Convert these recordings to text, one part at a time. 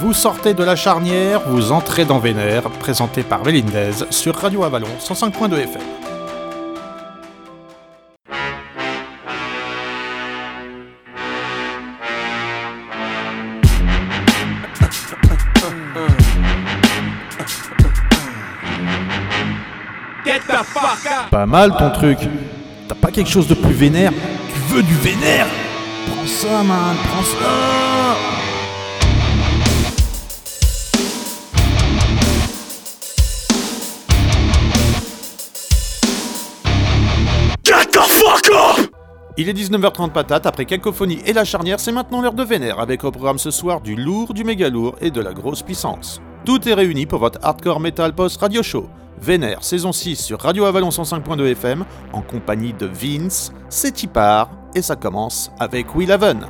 Vous sortez de la charnière, vous entrez dans Vénère, présenté par Vélindez sur Radio Avalon 105.2 FM. Pas mal ton truc. T'as pas quelque chose de plus vénère? Tu veux du vénère? Prends ça, man, prends ça Il est 19h30 patate, après Cacophonie et la charnière, c'est maintenant l'heure de Vénère, avec au programme ce soir du lourd, du méga lourd et de la grosse puissance. Tout est réuni pour votre hardcore metal post radio show. Vénère, saison 6 sur Radio Avalon 105.2 FM, en compagnie de Vince, c'est part, et ça commence avec Will Haven.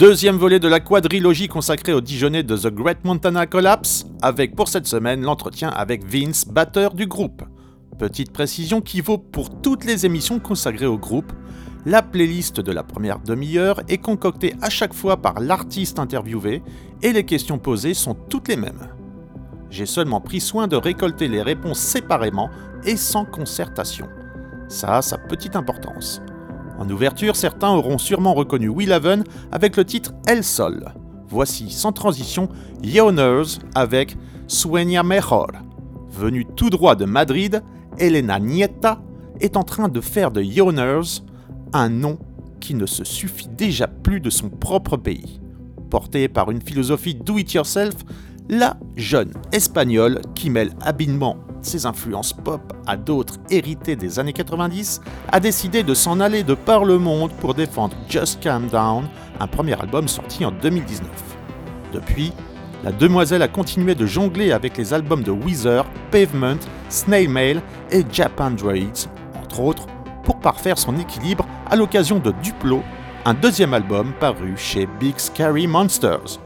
Deuxième volet de la quadrilogie consacrée au Dijonais de The Great Montana Collapse, avec pour cette semaine l'entretien avec Vince, batteur du groupe. Petite précision qui vaut pour toutes les émissions consacrées au groupe, la playlist de la première demi-heure est concoctée à chaque fois par l'artiste interviewé et les questions posées sont toutes les mêmes. J'ai seulement pris soin de récolter les réponses séparément et sans concertation. Ça a sa petite importance. En ouverture, certains auront sûrement reconnu Will Haven avec le titre El Sol. Voici sans transition Yoners avec Sueña Mejor. Venue tout droit de Madrid, Elena Nieta est en train de faire de Yoners un nom qui ne se suffit déjà plus de son propre pays. Portée par une philosophie do-it-yourself, la jeune espagnole qui mêle habilement ses influences pop à d'autres héritées des années 90 a décidé de s'en aller de par le monde pour défendre Just Calm Down, un premier album sorti en 2019. Depuis, la demoiselle a continué de jongler avec les albums de Weezer, Pavement, Snail Mail et Japan Droids, entre autres, pour parfaire son équilibre à l'occasion de Duplo, un deuxième album paru chez Big Scary Monsters.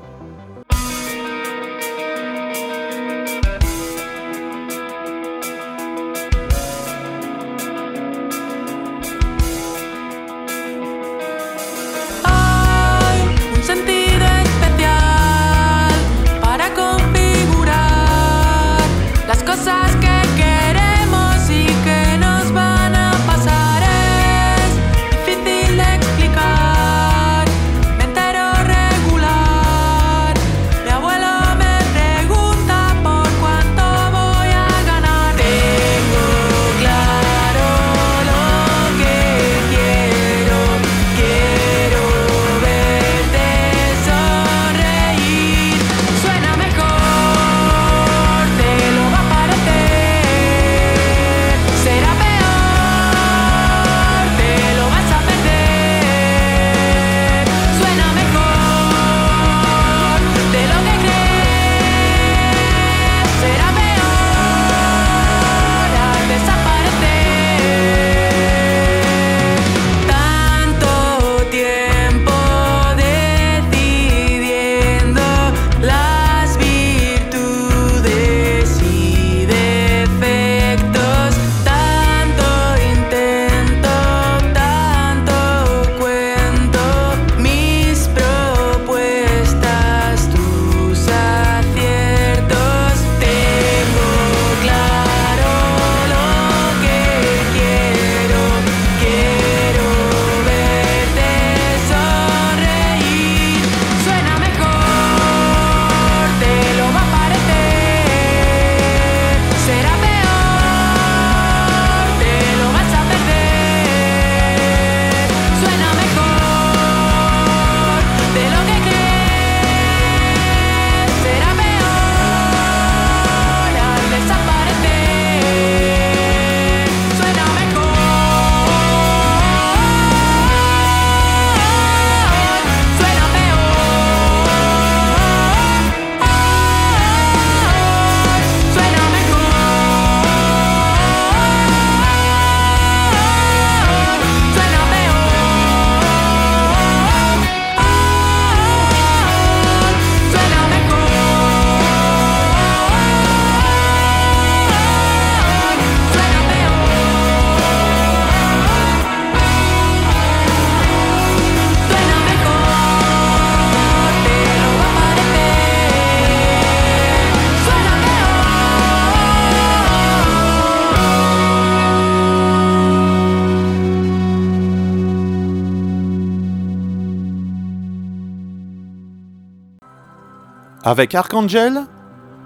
Avec Archangel,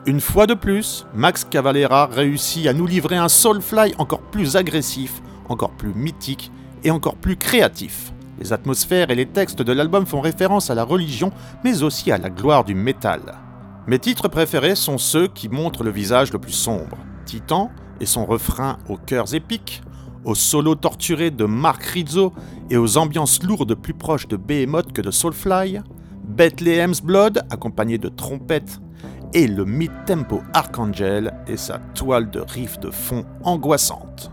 une fois de plus, Max Cavalera réussit à nous livrer un Soulfly encore plus agressif, encore plus mythique et encore plus créatif. Les atmosphères et les textes de l'album font référence à la religion, mais aussi à la gloire du métal. Mes titres préférés sont ceux qui montrent le visage le plus sombre. Titan et son refrain aux chœurs épiques, aux solos torturés de Mark Rizzo et aux ambiances lourdes plus proches de Behemoth que de Soulfly, Bethlehem's Blood, accompagné de trompettes, et le mid-tempo Archangel et sa toile de riff de fond angoissante.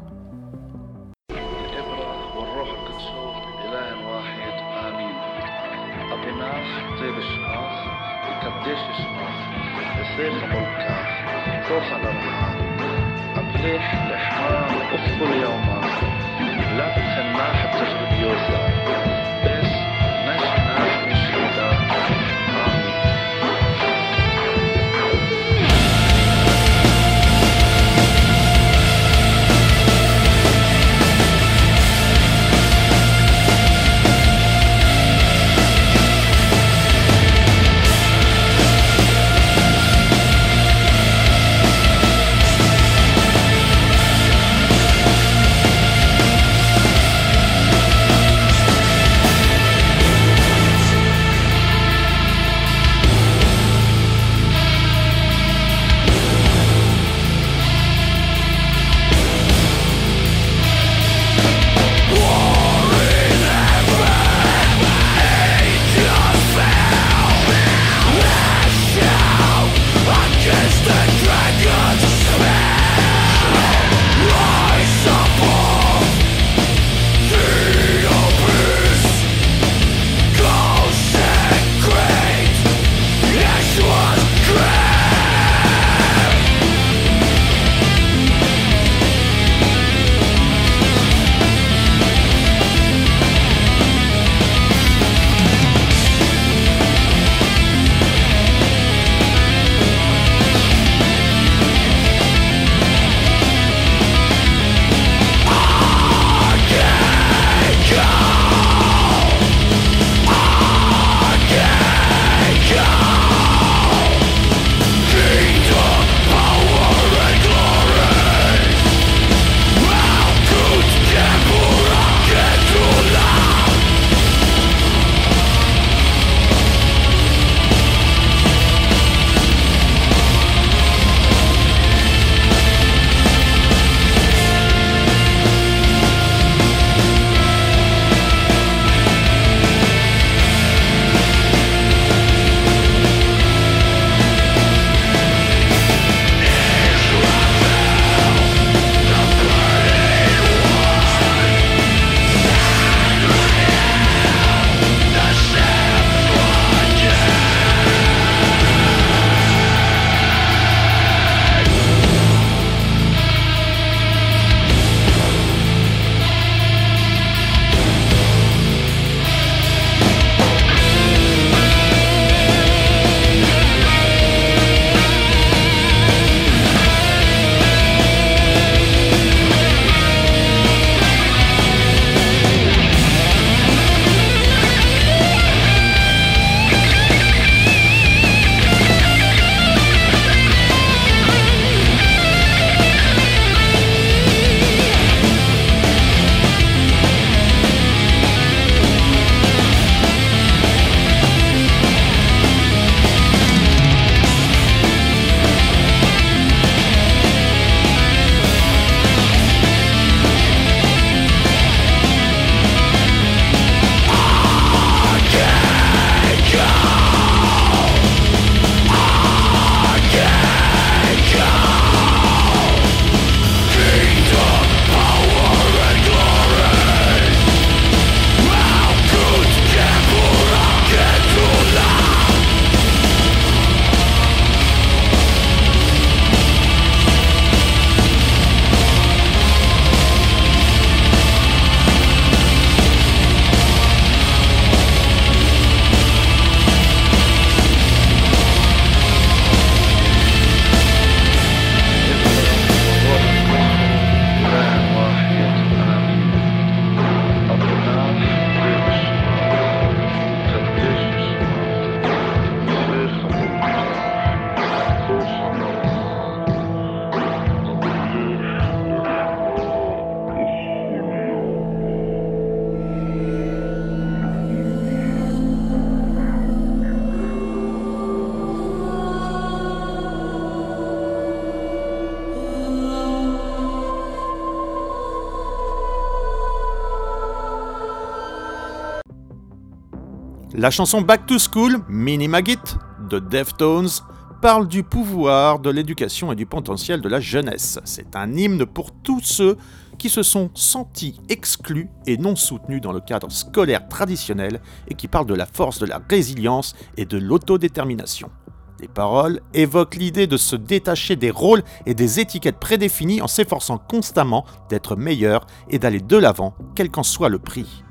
La chanson Back to School, Mini Maggot, de Deftones, parle du pouvoir de l'éducation et du potentiel de la jeunesse. C'est un hymne pour tous ceux qui se sont sentis exclus et non soutenus dans le cadre scolaire traditionnel et qui parle de la force de la résilience et de l'autodétermination. Les paroles évoquent l'idée de se détacher des rôles et des étiquettes prédéfinies en s'efforçant constamment d'être meilleurs et d'aller de l'avant, quel qu'en soit le prix.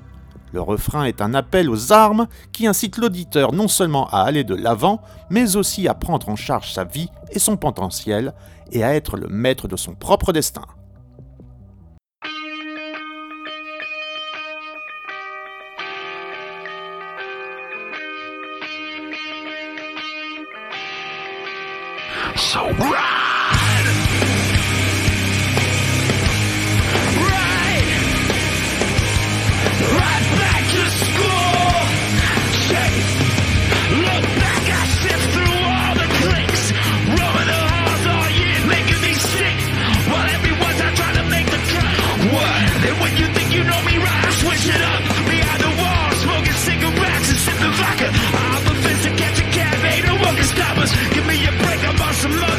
Le refrain est un appel aux armes qui incite l'auditeur non seulement à aller de l'avant, mais aussi à prendre en charge sa vie et son potentiel, et à être le maître de son propre destin.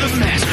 of mess.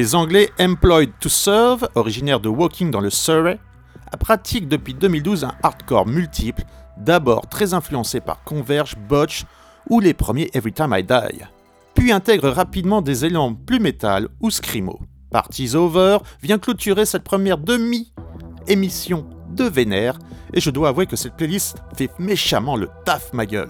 Les Anglais Employed to Serve, originaire de Woking dans le Surrey, pratiquent depuis 2012 un hardcore multiple, d'abord très influencé par Converge, Botch ou les premiers Every Time I Die, puis intègrent rapidement des élans plus métal ou scrimo. Parties Over vient clôturer cette première demi-émission de Vénère, et je dois avouer que cette playlist fait méchamment le taf ma gueule.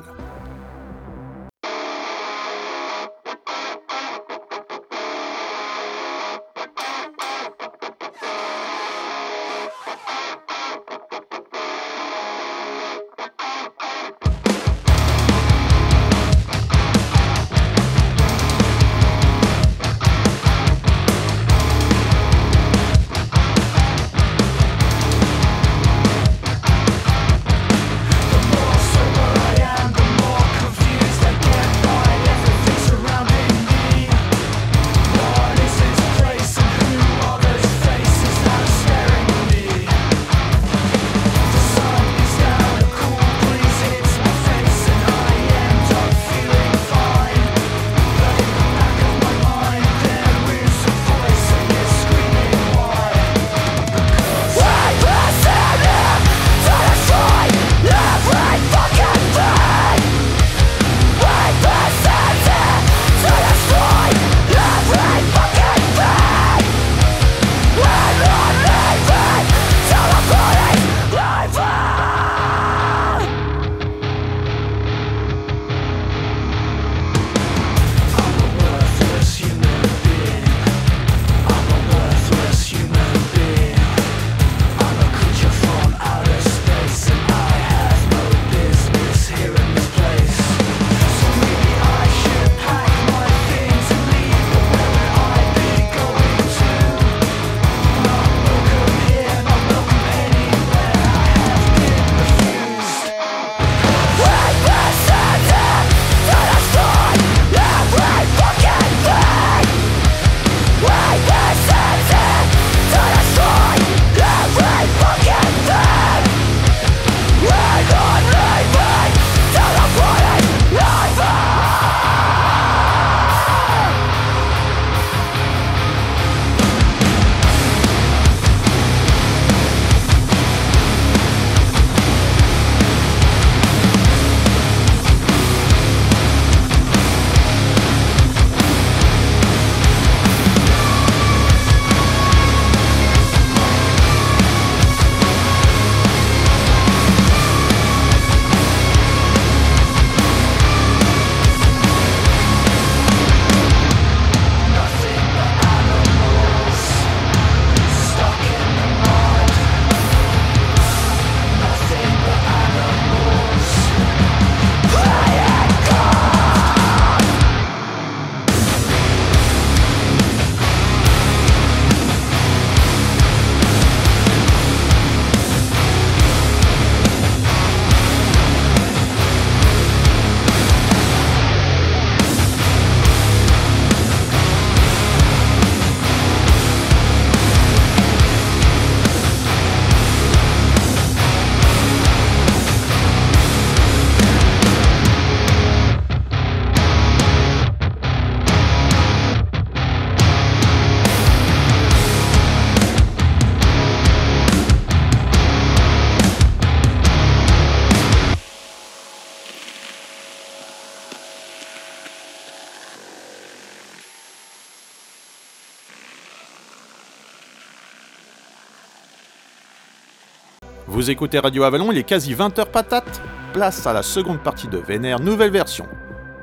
Vous écoutez Radio Avalon, il est quasi 20h patate. Place à la seconde partie de Vénère, nouvelle version.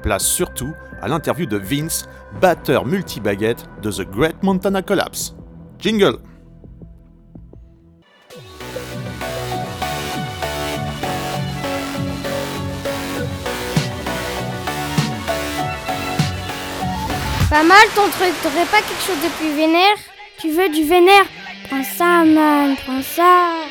Place surtout à l'interview de Vince, batteur multi-baguette de The Great Montana Collapse. Jingle Pas mal ton truc, t'aurais pas quelque chose de plus vénère? Tu veux du vénère? Prends ça, man, prends ça.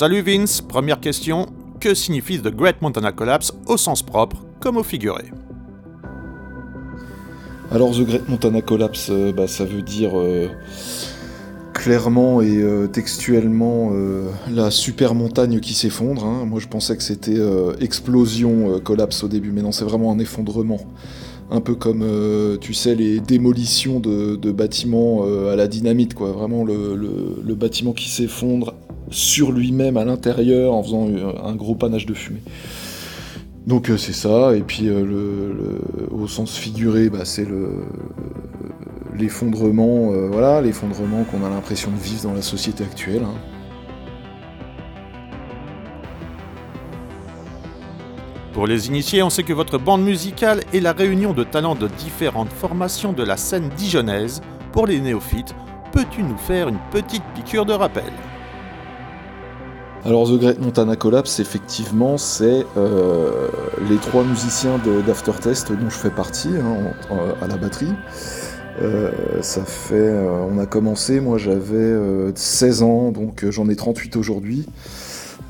Salut Vince, première question. Que signifie The Great Montana Collapse au sens propre comme au figuré? Alors The Great Montana Collapse, euh, bah, ça veut dire euh, clairement et euh, textuellement la super montagne qui s'effondre. hein. Moi je pensais que c'était explosion, collapse au début, mais non, c'est vraiment un effondrement. Un peu comme, tu sais, les démolitions de, bâtiments à la dynamite, quoi. Vraiment le bâtiment qui s'effondre sur lui-même à l'intérieur en faisant euh, un gros panache de fumée. Donc euh, c'est ça, et puis euh, le, au sens figuré, bah, c'est le l'effondrement, voilà, l'effondrement qu'on a l'impression de vivre dans la société actuelle. hein. Pour les initiés, on sait que votre bande musicale est la réunion de talents de différentes formations de la scène dijonnaise. Pour les néophytes, peux-tu nous faire une petite piqûre de rappel? Alors The Great Montana Collapse, effectivement, c'est euh, les trois musiciens d'Aftertest dont je fais partie hein, à la batterie. Euh, ça fait, euh, on a commencé, moi j'avais euh, 16 ans, donc j'en ai 38 aujourd'hui.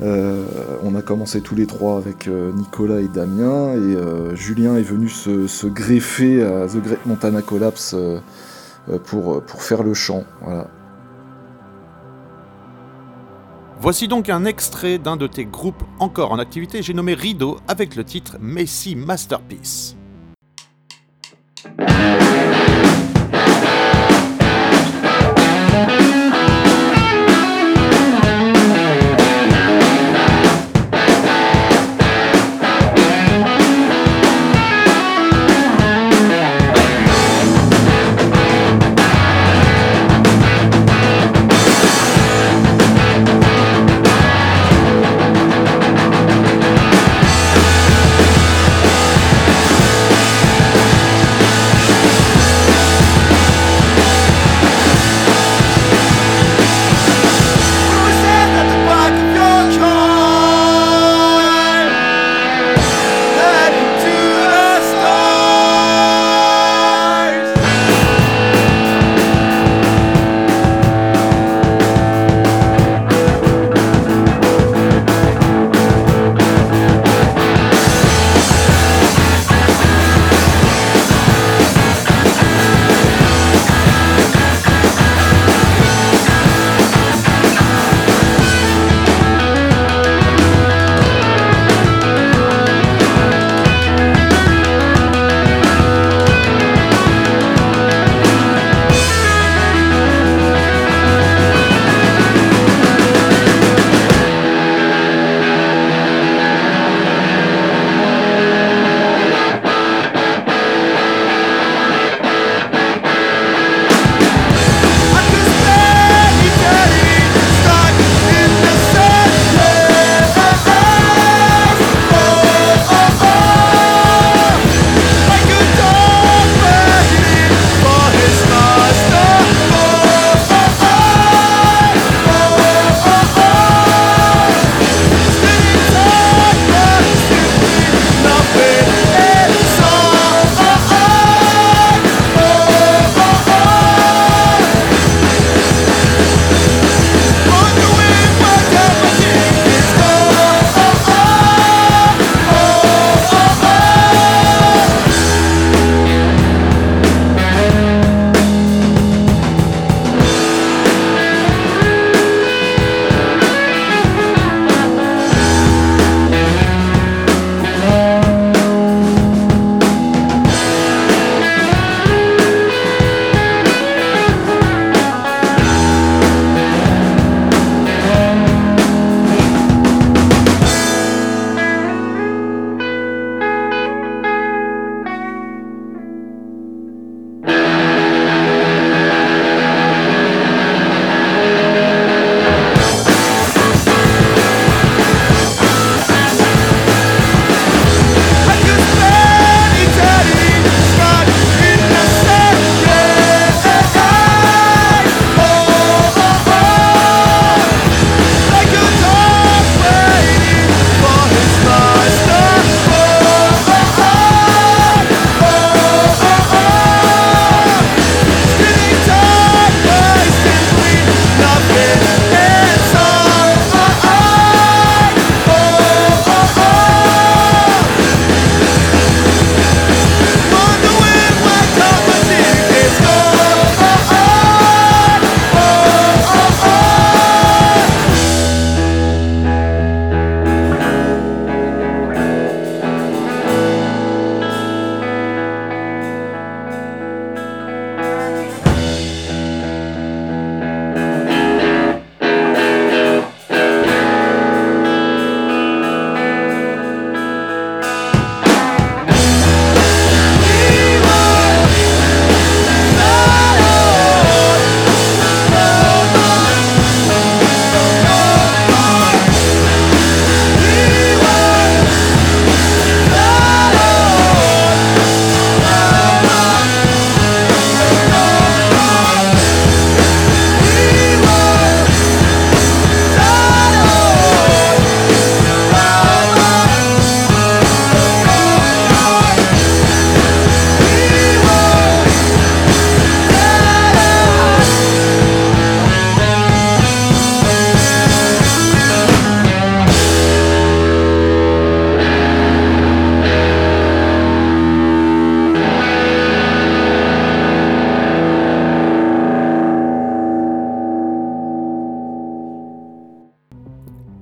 On a commencé tous les trois avec Nicolas et Damien, et Julien est venu se, greffer à The Great Montana Collapse pour, pour faire le chant. Voilà. Voici donc un extrait d'un de tes groupes encore en activité, j'ai nommé Rideau avec le titre Messi Masterpiece.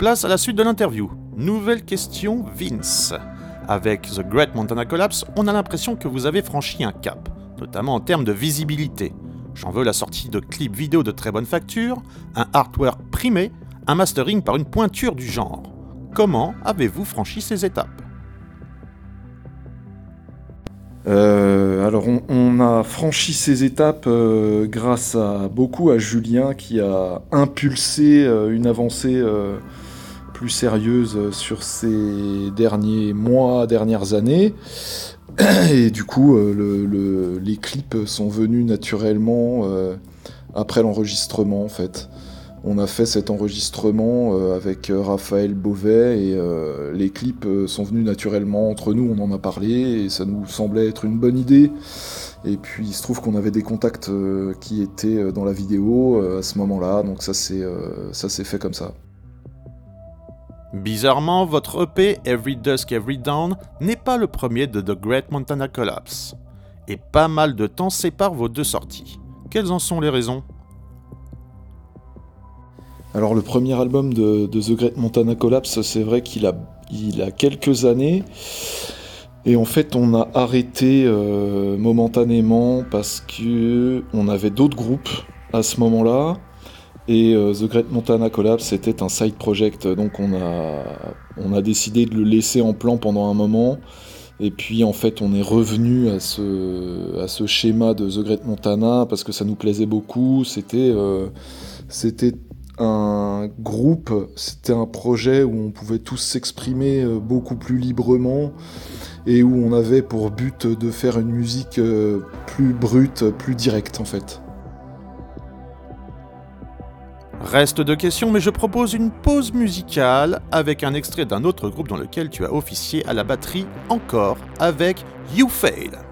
À la suite de l'interview. Nouvelle question, Vince. Avec The Great Montana Collapse, on a l'impression que vous avez franchi un cap, notamment en termes de visibilité. J'en veux la sortie de clips vidéo de très bonne facture, un artwork primé, un mastering par une pointure du genre. Comment avez-vous franchi ces étapes? Euh, alors on, a franchi ces étapes euh, grâce à beaucoup à Julien qui a impulsé euh, une avancée plus sérieuse sur ces derniers mois, dernières années. Et du coup, euh, le- le- les clips sont venus naturellement euh, après l'enregistrement en fait. On a fait cet enregistrement euh, avec Raphaël Beauvais et les clips sont venus naturellement entre nous, on en a parlé et ça nous semblait être une bonne idée. Et puis il se trouve qu'on avait des contacts qui étaient dans la vidéo à ce moment-là, donc ça s'est fait comme ça. Bizarrement, votre EP Every Dusk Every Dawn n'est pas le premier de The Great Montana Collapse. Et pas mal de temps sépare vos deux sorties. Quelles en sont les raisons? Alors le premier album de, The Great Montana Collapse, c'est vrai qu'il a, il a quelques années. Et en fait, on a arrêté euh, momentanément parce que on avait d'autres groupes à ce moment-là. Et euh, The Great Montana Collapse était un side project, donc on a, on a décidé de le laisser en plan pendant un moment. Et puis en fait, on est revenu à ce, à ce schéma de The Great Montana parce que ça nous plaisait beaucoup. C'était, euh, c'était un groupe, c'était un projet où on pouvait tous s'exprimer euh, beaucoup plus librement et où on avait pour but de faire une musique euh, plus brute, plus directe en fait. Reste de questions, mais je propose une pause musicale avec un extrait d'un autre groupe dans lequel tu as officié à la batterie encore avec You Fail.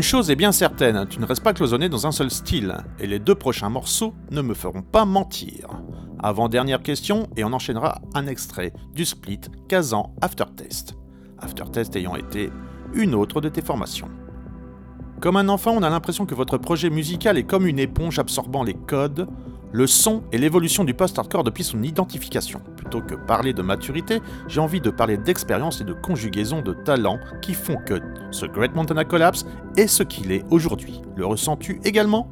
Une chose est bien certaine, tu ne restes pas cloisonné dans un seul style, et les deux prochains morceaux ne me feront pas mentir. Avant-dernière question, et on enchaînera un extrait du split Kazan Aftertest. Aftertest ayant été une autre de tes formations. Comme un enfant, on a l'impression que votre projet musical est comme une éponge absorbant les codes, le son et l'évolution du post-hardcore depuis son identification. Plutôt que parler de maturité, j'ai envie de parler d'expérience et de conjugaison de talents qui font que ce Great Montana Collapse est ce qu'il est aujourd'hui. Le ressens-tu également?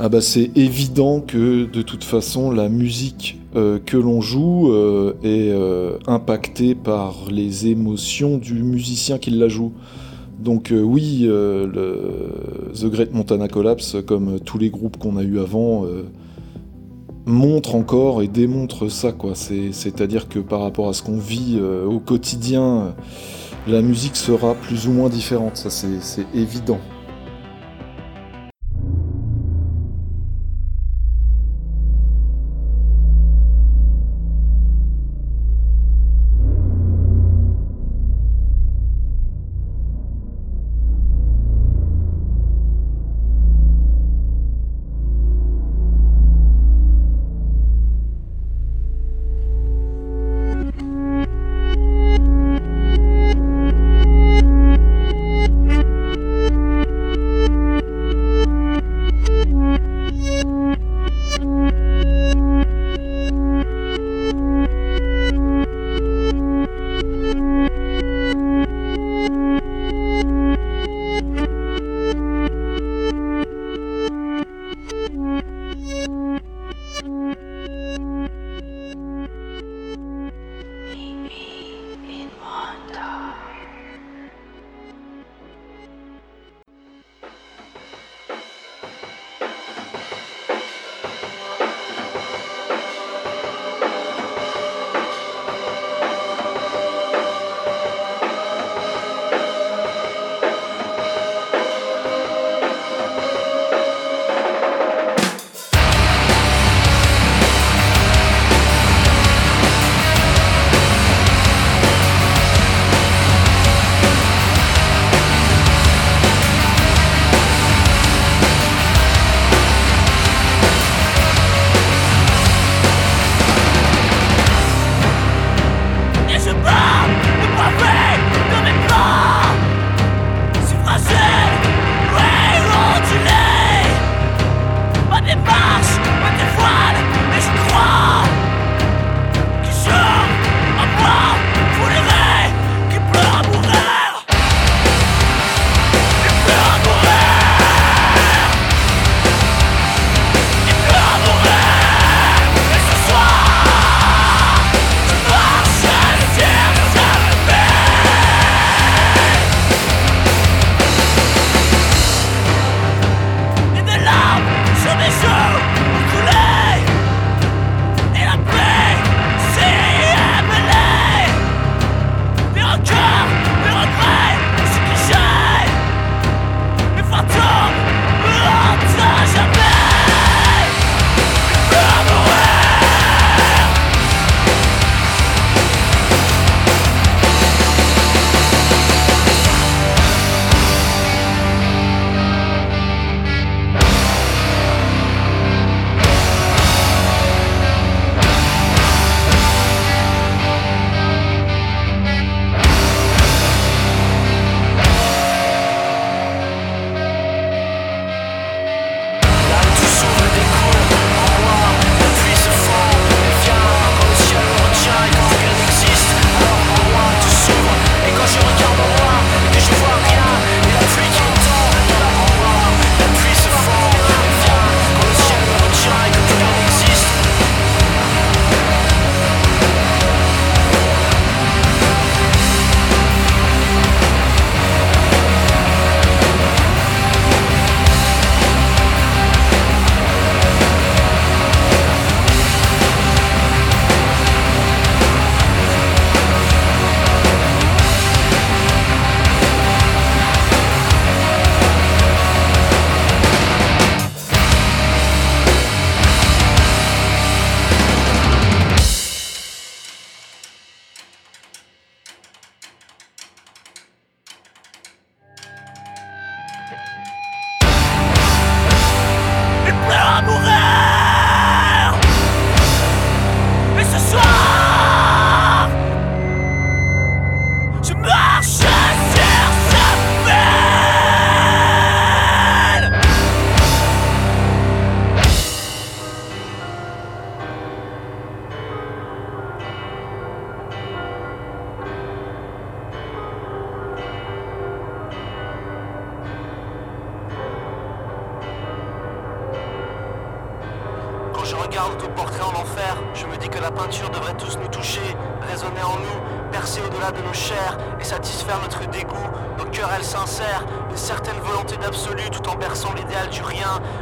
Ah bah c'est évident que de toute façon la musique euh, que l'on joue euh, est euh, impactée par les émotions du musicien qui la joue. Donc euh, oui, euh, le The Great Montana Collapse, comme tous les groupes qu'on a eu avant, euh, montre encore et démontre ça. quoi. C'est- C'est-à-dire que par rapport à ce qu'on vit euh, au quotidien, euh, la musique sera plus ou moins différente. Ça, c'est évident.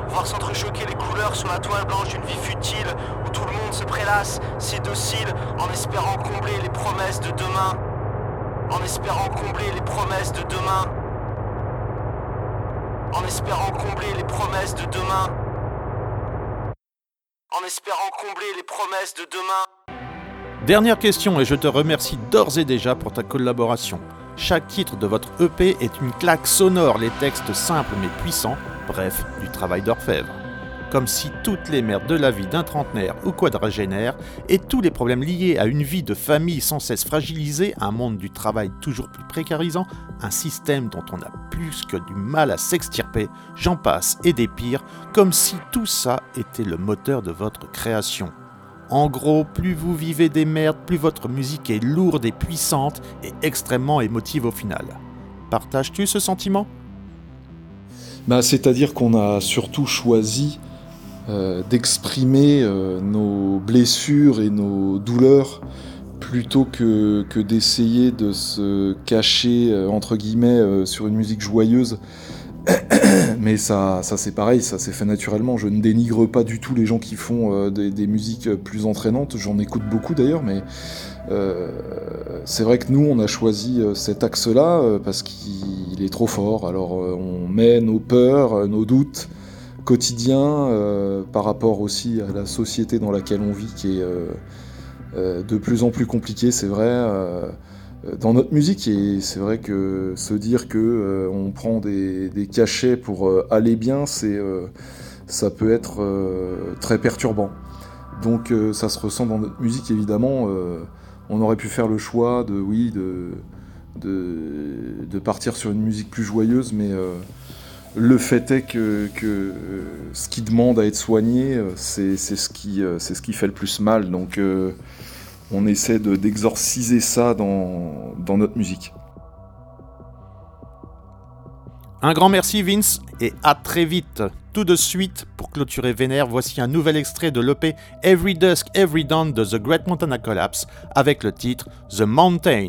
Voir s'entrechoquer les couleurs sur la toile blanche d'une vie futile où tout le monde se prélasse, si docile, en espérant combler les promesses de demain, en espérant combler les promesses de demain, en espérant combler les promesses de demain en espérant combler les promesses de demain. Dernière question et je te remercie d'ores et déjà pour ta collaboration. Chaque titre de votre EP est une claque sonore, les textes simples mais puissants, bref, du travail d'orfèvre. Comme si toutes les merdes de la vie d'un trentenaire ou quadragénaire et tous les problèmes liés à une vie de famille sans cesse fragilisée, un monde du travail toujours plus précarisant, un système dont on a plus que du mal à s'extirper, j'en passe et des pires, comme si tout ça était le moteur de votre création. En gros, plus vous vivez des merdes, plus votre musique est lourde et puissante et extrêmement émotive au final. Partages-tu ce sentiment? Bah, C'est-à-dire qu'on a surtout choisi euh, d'exprimer euh, nos blessures et nos douleurs plutôt que, d'essayer de se cacher, euh, entre guillemets, sur une musique joyeuse. Mais ça, c'est pareil, ça s'est fait naturellement. Je ne dénigre pas du tout les gens qui font des, musiques plus entraînantes. J'en écoute beaucoup d'ailleurs, mais c'est vrai que nous, on a choisi euh, cet axe-là euh, parce qu'il est trop fort. Alors, euh, on met nos peurs, euh, nos doutes quotidiens euh, par rapport aussi à la société dans laquelle on vit, qui est euh, euh, de plus en plus compliquée, c'est vrai. euh, dans notre musique, et c'est vrai que se dire que euh, on prend des, cachets pour euh, aller bien, c'est euh, ça peut être euh, très perturbant. Donc euh, ça se ressent dans notre musique évidemment. On aurait pu faire le choix de oui de, partir sur une musique plus joyeuse, mais euh, le fait est que, euh, ce qui demande à être soigné, euh, c'est ce, qui, fait le plus mal. Donc on essaie de- d'exorciser ça dans notre musique. Un grand merci Vince et à très vite. Tout de suite, pour clôturer Vénère, voici un nouvel extrait de l'EP Every Dusk, Every Dawn de The Great Montana Collapse avec le titre The Mountain.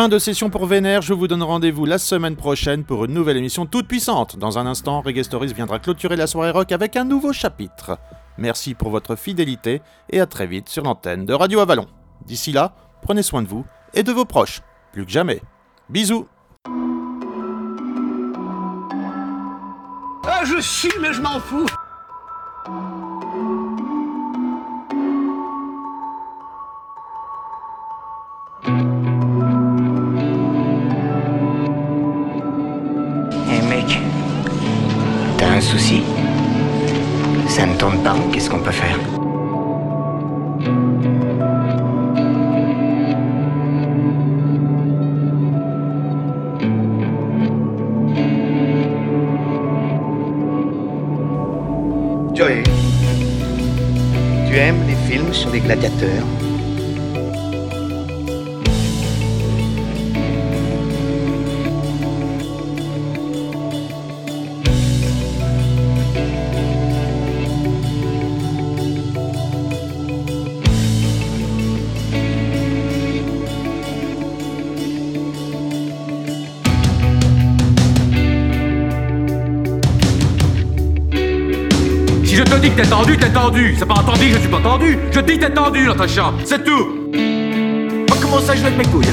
Fin de session pour Vénère, je vous donne rendez-vous la semaine prochaine pour une nouvelle émission toute puissante. Dans un instant, Reggae viendra clôturer la soirée rock avec un nouveau chapitre. Merci pour votre fidélité et à très vite sur l'antenne de Radio Avalon. D'ici là, prenez soin de vous et de vos proches, plus que jamais. Bisous Ah, je suis, mais je m'en fous Qu'est-ce qu'on peut faire? Joey, tu aimes les films sur les gladiateurs? T'es tendu. C'est pas entendu je suis pas tendu. Je dis t'es tendu, Natacha. C'est tout. Comment ça, je vais avec mes couilles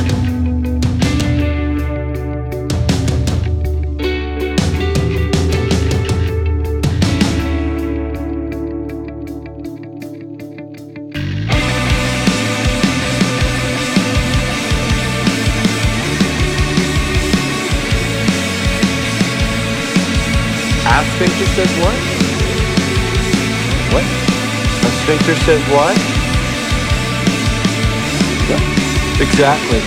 says what? What? Sphincter says what? Exactly.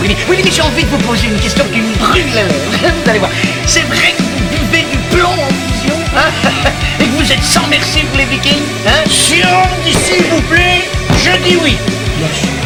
Oui, oui, mais j'ai envie de vous poser une question qui me brûle la lèvre. Vous allez voir. C'est vrai que vous buvez du plomb en fusion hein Et que vous êtes sans merci pour les vikings hein? Si on me dit s'il vous plaît, je dis oui. Bien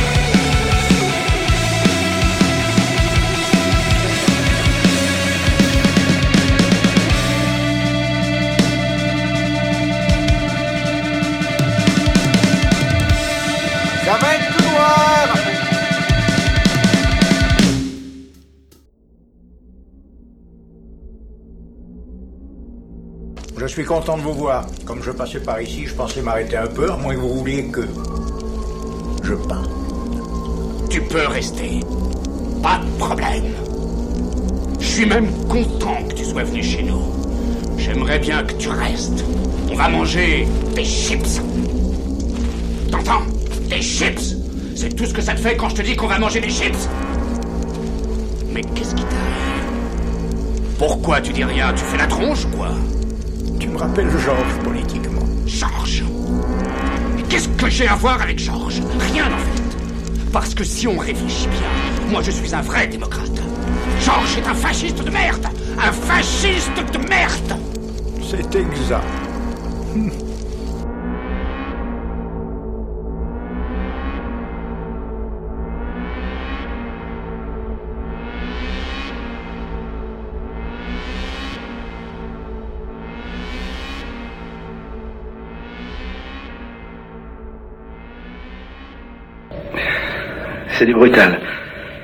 suis content de vous voir. Comme je passais par ici, je pensais m'arrêter un peu, à moins que vous vouliez que je parte. Tu peux rester. Pas de problème. Je suis même content que tu sois venu chez nous. J'aimerais bien que tu restes. On va manger des chips. T'entends? Des chips C'est tout ce que ça te fait quand je te dis qu'on va manger des chips Mais qu'est-ce qui t'arrive Pourquoi tu dis rien? Tu fais la tronche quoi? Tu me rappelles Georges politiquement. Georges Qu'est-ce que j'ai à voir avec Georges? Rien en fait. Parce que si on réfléchit bien, moi je suis un vrai démocrate. Georges est un fasciste de merde Un fasciste de merde C'est exact. C'est du brutal.